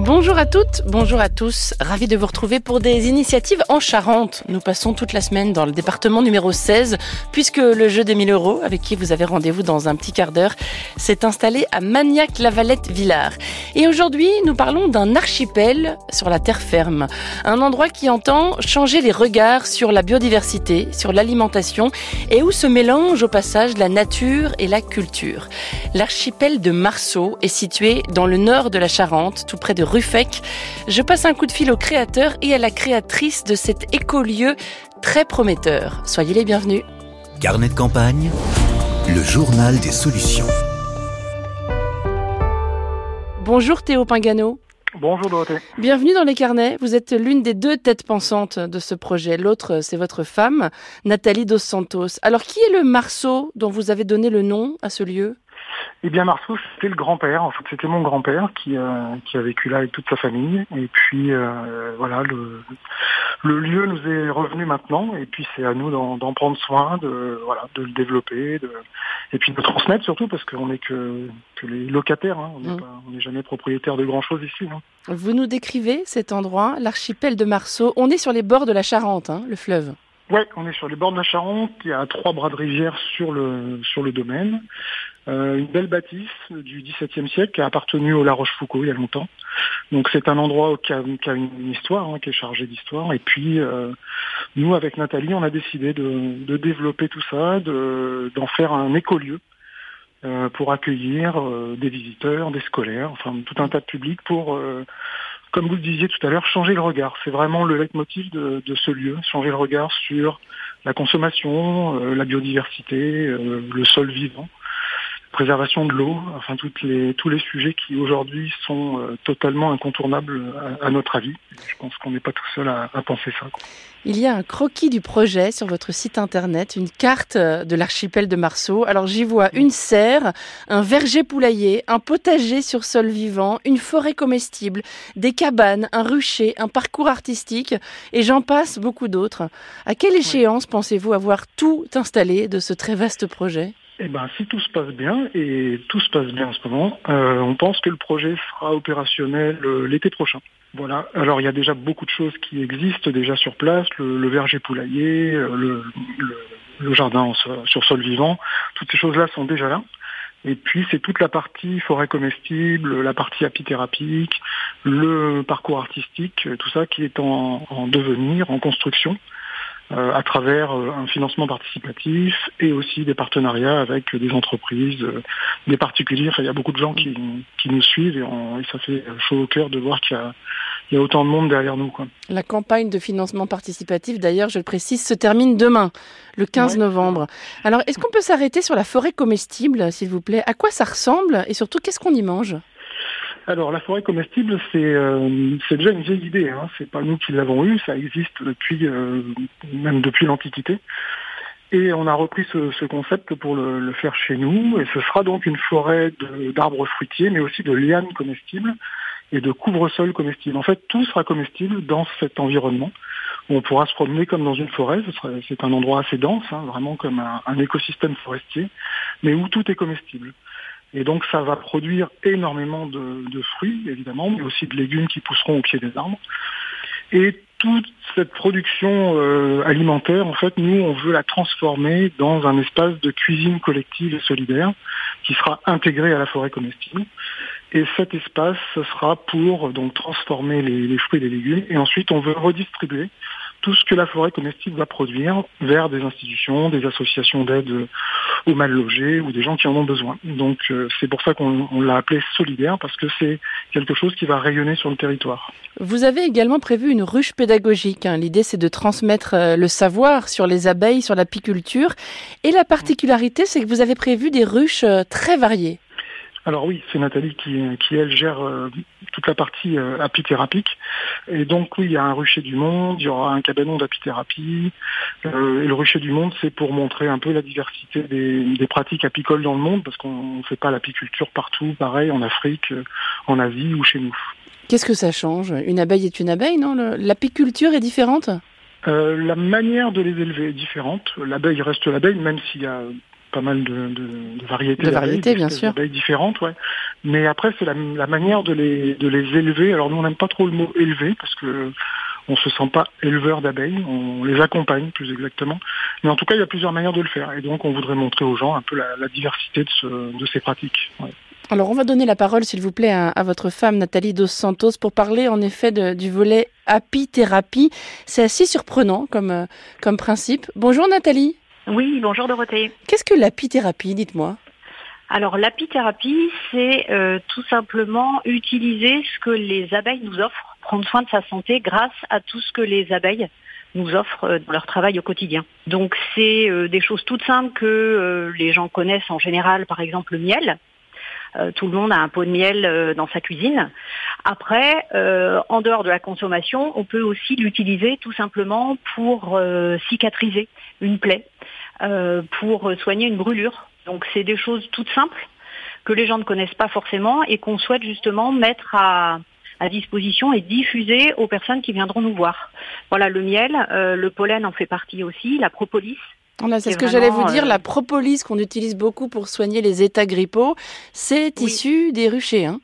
Bonjour à toutes, bonjour à tous. Ravi de vous retrouver pour des initiatives en Charente. Nous passons toute la semaine dans le département numéro 16, puisque le jeu des 1000 euros, avec qui vous avez rendez-vous dans un petit quart d'heure, s'est installé à Magnac-Lavalette-Villard. Et aujourd'hui, nous parlons d'un archipel sur la terre ferme. Un endroit qui entend changer les regards sur la biodiversité, sur l'alimentation, et où se mélange au passage la nature et la culture. L'archipel de Marceau est situé dans le nord de la Charente, tout près de Ruffec. Je passe un coup de fil au créateur et à la créatrice de cet écolieu très prometteur. Soyez les bienvenus. Carnet de campagne, le journal des solutions. Bonjour Théo Pingano. Bonjour Dorothée. Bienvenue dans les carnets. Vous êtes l'une des deux têtes pensantes de ce projet. L'autre, c'est votre femme, Nathalie Dos Santos. Alors, qui est le Marceau dont vous avez donné le nom à ce lieu? Eh bien Marceau, c'était le grand-père. En fait, c'était mon grand-père qui, euh, qui a vécu là avec toute sa famille. Et puis euh, voilà, le, le lieu nous est revenu maintenant. Et puis c'est à nous d'en, prendre soin, de voilà, de le développer, de, et puis de le transmettre surtout parce qu'on n'est que, que les locataires. hein. On n'est Mm. jamais propriétaire de grand-chose ici. hein. Vous nous décrivez cet endroit, l'archipel de Marceau. On est sur les bords de la Charente, hein, le fleuve. Ouais, on est sur les bords de la Charente. Il y a trois bras de rivière sur le sur le domaine. Euh, une belle bâtisse du XVIIe siècle qui a appartenu au La Rochefoucauld il y a longtemps. Donc c'est un endroit qui a, une histoire, hein, qui est chargé d'histoire. Et puis euh, nous, avec Nathalie, on a décidé de, de développer tout ça, de- d'en faire un écolieu euh, pour accueillir euh, des visiteurs, des scolaires, enfin tout un tas de publics pour euh, comme vous le disiez tout à l'heure, changer le regard. C'est vraiment le leitmotiv de, de ce lieu, changer le regard sur la consommation, euh, la biodiversité, euh, le sol vivant, préservation de l'eau, enfin toutes les, tous les sujets qui aujourd'hui sont euh, totalement incontournables à, à notre avis. Je pense qu'on n'est pas tout seul à, à penser ça. quoi. Il y a un croquis du projet sur votre site internet, une carte euh, de l'archipel de Marceau. Alors j'y vois une serre, un verger poulailler, un potager sur sol vivant, une forêt comestible, des cabanes, un rucher, un parcours artistique et j'en passe beaucoup d'autres. À quelle échéance pensez-vous avoir tout installé de ce très vaste projet? Eh ben, si tout se passe bien, et tout se passe bien en ce moment, euh, on pense que le projet sera opérationnel euh, l'été prochain. Voilà. Alors, il y a déjà beaucoup de choses qui existent déjà sur place, le, le verger poulailler, euh, le, le- le jardin sur sol vivant. Toutes ces choses-là sont déjà là. Et puis, c'est toute la partie forêt comestible, la partie apithérapique, le parcours artistique, euh, tout ça qui est en, en devenir, en construction à travers euh, un financement participatif et aussi des partenariats avec euh, des entreprises, euh, des particuliers. Enfin, il y a beaucoup de gens qui, qui nous suivent et, on- et ça fait chaud au cœur de voir qu'il y a, il y a autant de monde derrière nous. Quoi. La campagne de financement participatif, d'ailleurs, je le précise, se termine demain, le 15 Ouais. novembre. Alors, est-ce qu'on peut s'arrêter sur la forêt comestible, s'il vous plaît? À quoi ça ressemble? Et surtout, qu'est-ce qu'on y mange? Alors la forêt comestible, c'est euh, déjà une vieille idée. Hein. C'est pas nous qui l'avons eu, ça existe depuis euh, même depuis l'Antiquité. Et on a repris ce, ce concept pour le, le faire chez nous. Et ce sera donc une forêt d'arbres fruitiers, mais aussi de lianes comestibles et de couvre-sol comestibles. En fait, tout sera comestible dans cet environnement. où On pourra se promener comme dans une forêt. C'est un endroit assez dense, hein, vraiment comme un, un écosystème forestier, mais où tout est comestible. Et donc ça va produire énormément de, fruits, évidemment, mais aussi de légumes qui pousseront au pied des arbres. Et toute cette production euh, alimentaire, en fait, nous, on veut la transformer dans un espace de cuisine collective et solidaire qui sera intégré à la forêt comestible. Et cet espace, ce sera pour donc transformer les fruits et les légumes. Et ensuite, on veut redistribuer tout ce que la forêt comestible va produire vers des institutions, des associations d'aide aux mal logés ou des gens qui en ont besoin. Donc euh, c'est pour ça qu'on on l'a appelé solidaire parce que c'est quelque chose qui va rayonner sur le territoire. Vous avez également prévu une ruche pédagogique. hein. L'idée, c'est de transmettre euh, le savoir sur les abeilles, sur l'apiculture. Et la particularité, c'est que vous avez prévu des ruches euh, très variées. Alors oui, c'est Nathalie qui, qui elle gère euh, toute la partie euh, apithérapique. Et donc oui, il y a un rucher du monde, il y aura un cabanon d'apithérapie. Euh, et le rucher du monde, c'est pour montrer un peu la diversité des, des pratiques apicoles dans le monde, parce qu'on ne fait pas l'apiculture partout, pareil, en Afrique, en Asie ou chez nous. Qu'est-ce que ça change? Une abeille est une abeille, non? L'apiculture est différente? La manière de les élever est différente. L'abeille reste l'abeille, même s'il y a pas mal de, variétés. De variétés, bien sûr. D'abeilles différentes, ouais. Mais après, c'est la, manière de les, de les élever. Alors nous, on n'aime pas trop le mot élever parce que on se sent pas éleveur d'abeilles, on les accompagne plus exactement. Mais en tout cas, il y a plusieurs manières de le faire. Et donc, on voudrait montrer aux gens un peu la, diversité de, ces pratiques. Alors, on va donner la parole, s'il vous plaît, à, votre femme, Nathalie Dos Santos, pour parler en effet du volet apithérapie. C'est assez surprenant comme, euh, comme principe. Bonjour Nathalie. Oui, bonjour Dorothée. Qu'est-ce que l'apithérapie, dites-moi alors l'apithérapie, c'est euh, tout simplement utiliser ce que les abeilles nous offrent, prendre soin de sa santé grâce à tout ce que les abeilles nous offrent euh, dans leur travail au quotidien. Donc c'est euh, des choses toutes simples que les gens connaissent en général, par exemple le miel. tout le monde a un pot de miel dans sa cuisine. Après, en dehors de la consommation, on peut aussi l'utiliser tout simplement pour cicatriser une plaie, pour soigner une brûlure. Donc c'est des choses toutes simples que les gens ne connaissent pas forcément et qu'on souhaite justement mettre à, disposition et diffuser aux personnes qui viendront nous voir. Voilà, le miel, euh, le pollen en fait partie aussi, la propolis. c'est ce que j'allais vous dire, euh, la propolis qu'on utilise beaucoup pour soigner les états grippaux, c'est issu des ruchers. Hein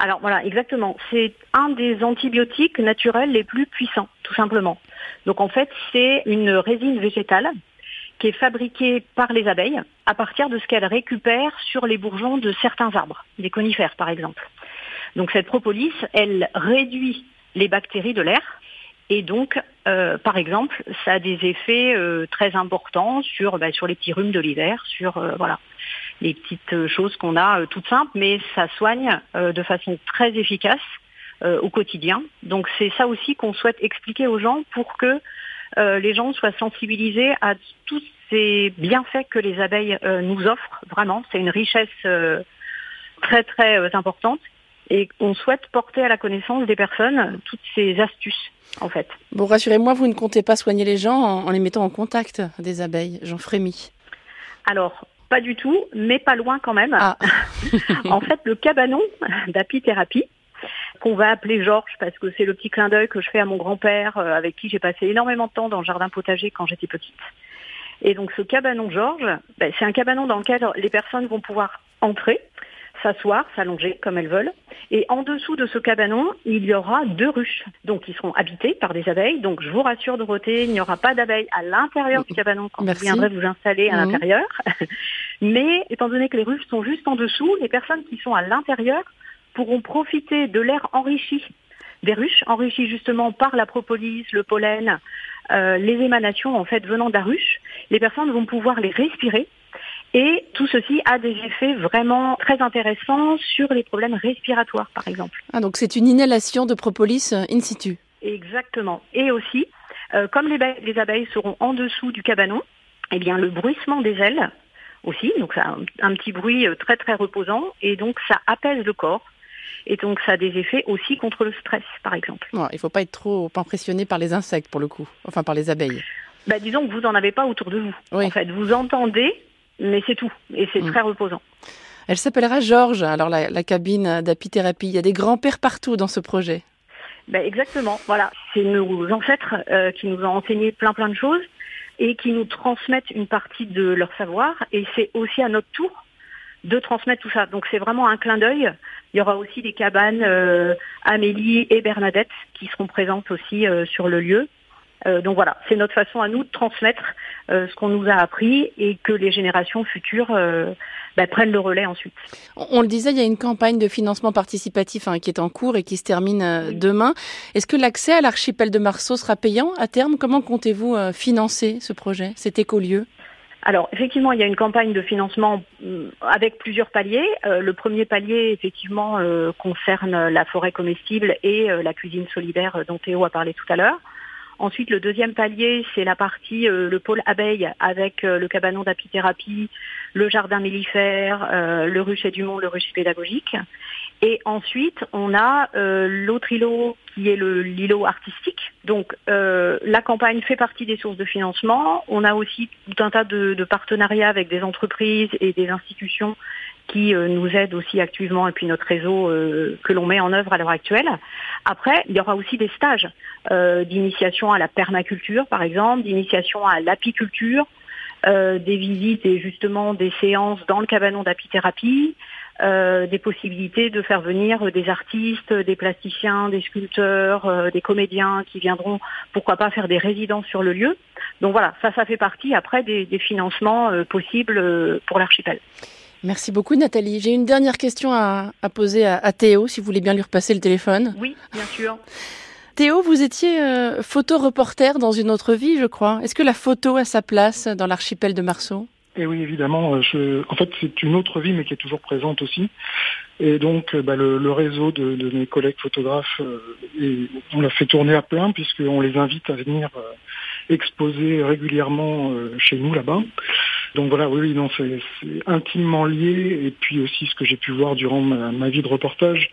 alors voilà, exactement. C'est un des antibiotiques naturels les plus puissants, tout simplement. Donc en fait, c'est une résine végétale qui est fabriquée par les abeilles à partir de ce qu'elles récupèrent sur les bourgeons de certains arbres, des conifères par exemple. Donc cette propolis, elle réduit les bactéries de l'air et donc, euh, par exemple, ça a des effets euh, très importants sur, bah, sur les petits rhumes de l'hiver, sur euh, voilà, les petites choses qu'on a toutes simples, mais ça soigne de façon très efficace au quotidien. Donc c'est ça aussi qu'on souhaite expliquer aux gens pour que euh, les gens soient sensibilisés à tous ces bienfaits que les abeilles euh, nous offrent. Vraiment, c'est une richesse euh, très très importante et on souhaite porter à la connaissance des personnes toutes ces astuces, en fait. Bon, rassurez-moi, vous ne comptez pas soigner les gens en, les mettant en contact des abeilles, j'en frémis. Alors, pas du tout, mais pas loin quand même. Ah. en fait, le cabanon d'apithérapie, qu'on va appeler Georges parce que c'est le petit clin d'œil que je fais à mon grand-père euh, avec qui j'ai passé énormément de temps dans le jardin potager quand j'étais petite. Et donc ce cabanon Georges, ben, c'est un cabanon dans lequel les personnes vont pouvoir entrer, s'asseoir, s'allonger comme elles veulent. Et en dessous de ce cabanon, il y aura deux ruches, donc qui seront habitées par des abeilles. Donc je vous rassure Dorothée, il n'y aura pas d'abeilles à l'intérieur du cabanon quand vous viendrez vous installer à mhm. l'intérieur. Mais étant donné que les ruches sont juste en dessous, les personnes qui sont à l'intérieur pourront profiter de l'air enrichi des ruches, enrichi justement par la propolis, le pollen, euh, les émanations en fait venant de la ruche. Les personnes vont pouvoir les respirer et tout ceci a des effets vraiment très intéressants sur les problèmes respiratoires, par exemple. Ah, donc c'est une inhalation de propolis euh, in situ. Exactement. Et aussi, euh, comme les, les, abeilles seront en dessous du cabanon, eh bien le bruissement des ailes aussi, donc ça un, un petit bruit très très reposant, et donc ça apaise le corps. Et donc ça a des effets aussi contre le stress, par exemple. il ne faut pas être trop impressionné par les insectes, pour le coup, enfin par les abeilles. Bah, disons que vous n'en avez pas autour de vous. En fait, vous entendez, mais c'est tout. Et c'est mm. très reposant. Elle s'appellera Georges, alors la, cabine d'apithérapie. Il y a des grands-pères partout dans ce projet. Ben exactement, voilà. C'est nos ancêtres euh, qui nous ont enseigné plein plein de choses et qui nous transmettent une partie de leur savoir. Et c'est aussi à notre tour de transmettre tout ça. Donc c'est vraiment un clin d'œil. Il y aura aussi des cabanes euh, Amélie et Bernadette qui seront présentes aussi euh, sur le lieu. Euh, donc voilà, c'est notre façon à nous de transmettre ce qu'on nous a appris et que les générations futures bah, prennent le relais ensuite. On, le disait, il y a une campagne de financement participatif hein, qui est en cours et qui se termine demain. Est-ce que l'accès à l'archipel de Marceau sera payant à terme? Comment comptez-vous financer ce projet, cet écolieu? Alors effectivement, il y a une campagne de financement euh, avec plusieurs paliers. Euh, le premier palier, effectivement, euh, concerne la forêt comestible et la cuisine solidaire dont Théo a parlé tout à l'heure. Ensuite, le deuxième palier, c'est la partie, le pôle abeille avec le cabanon d'apithérapie, le jardin mellifère, le rucher du monde, le rucher pédagogique. Et ensuite, on a l'autre îlot qui est l'îlot artistique. Donc euh, la campagne fait partie des sources de financement. On a aussi tout un tas de, partenariats avec des entreprises et des institutions qui euh, nous aide aussi activement et puis notre réseau euh, que l'on met en œuvre à l'heure actuelle. Après, il y aura aussi des stages euh, d'initiation à la permaculture, par exemple, d'initiation à l'apiculture, des visites et justement des séances dans le cabanon d'apithérapie, euh, des possibilités de faire venir des artistes, des plasticiens, des sculpteurs, euh, des comédiens qui viendront, pourquoi pas, faire des résidences sur le lieu. Donc voilà, ça, ça fait partie après des, financements euh, possibles pour l'archipel. Merci beaucoup Nathalie. J'ai une dernière question à, poser à, Théo, si vous voulez bien lui repasser le téléphone. Oui, bien sûr. Théo, vous étiez photo-reporter dans une autre vie, je crois. Est-ce que la photo a sa place dans l'archipel de Marceau? Et oui, évidemment. Euh, je, en fait, c'est une autre vie, mais qui est toujours présente aussi. Et donc, euh, bah, le, réseau de, mes collègues photographes, euh, on l'a fait tourner à plein, puisqu'on les invite à venir exposer régulièrement chez nous là-bas. Donc voilà, oui, non, c'est intimement lié. Et puis aussi, ce que j'ai pu voir durant ma, vie de reportage,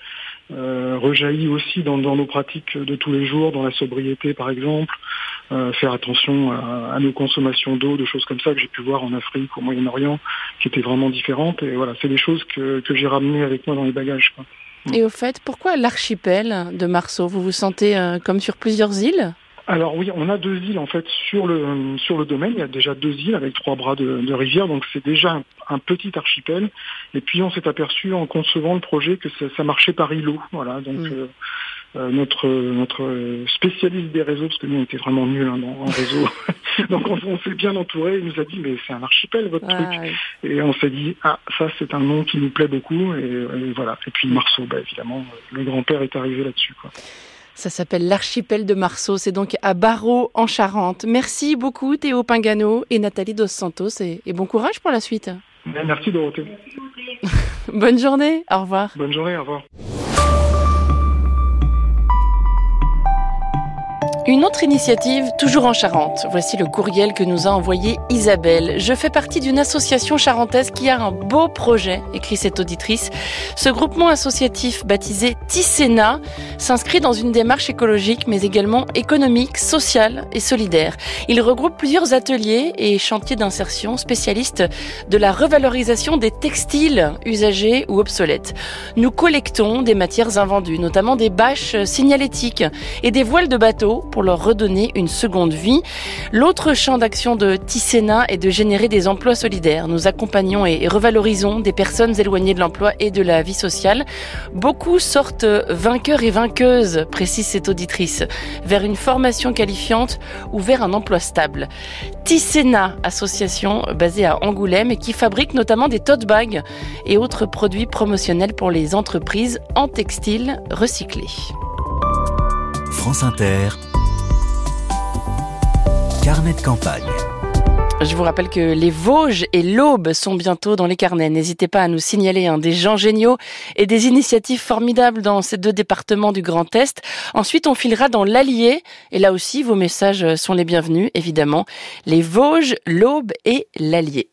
rejaillit aussi dans, nos pratiques de tous les jours, dans la sobriété par exemple, euh, faire attention à, nos consommations d'eau, de choses comme ça que j'ai pu voir en Afrique, au Moyen-Orient, qui étaient vraiment différentes. Et voilà, c'est des choses que, que j'ai ramenées avec moi dans les bagages. Et au fait, pourquoi l'archipel de Marceau? Vous vous sentez euh, comme sur plusieurs îles? Alors oui, on a deux îles en fait sur le sur le domaine. Il y a déjà deux îles avec trois bras de, de rivière, donc c'est déjà un, petit archipel. Et puis on s'est aperçu en concevant le projet que ça, marchait par îlot. Voilà, donc mm. euh, euh, notre notre spécialiste des réseaux, parce que nous on était vraiment nuls hein, en réseau, donc on, s'est bien entouré. Il nous a dit mais c'est un archipel votre truc. Et on s'est dit ah ça c'est un nom qui nous plaît beaucoup et, voilà. Et puis Marceau, bah, évidemment, le grand-père est arrivé là-dessus. Ça s'appelle l'archipel de Marceau. C'est donc à Barreau, en Charente. Merci beaucoup, Théo Pingano et Nathalie Dos Santos. Et, et bon courage pour la suite. Merci, Dorothée. Bonne journée. Au revoir. Bonne journée. Au revoir. Une autre initiative, toujours en Charente. Voici le courriel que nous a envoyé Isabelle. Je fais partie d'une association charentaise qui a un beau projet, écrit cette auditrice. Ce groupement associatif baptisé Tisséna s'inscrit dans une démarche écologique mais également économique, sociale et solidaire. Il regroupe plusieurs ateliers et chantiers d'insertion spécialistes de la revalorisation des textiles usagés ou obsolètes. Nous collectons des matières invendues, notamment des bâches signalétiques et des voiles de bateau pour leur redonner une seconde vie. L'autre champ d'action de Tisséna est de générer des emplois solidaires. Nous accompagnons et revalorisons des personnes éloignées de l'emploi et de la vie sociale. Beaucoup sortent vainqueurs et vainqueuses, précise cette auditrice, vers une formation qualifiante ou vers un emploi stable. Tisséna, association basée à Angoulême et qui fabrique notamment des tote bags et autres produits promotionnels pour les entreprises en textile recyclé. France Inter, Carnet de campagne. Je vous rappelle que les Vosges et l'Aube sont bientôt dans les carnets. N'hésitez pas à nous signaler des gens géniaux et des initiatives formidables dans ces deux départements du Grand Est. Ensuite, on filera dans l'Allier. Et là aussi, vos messages sont les bienvenus, évidemment. Les Vosges, l'Aube et l'Allier.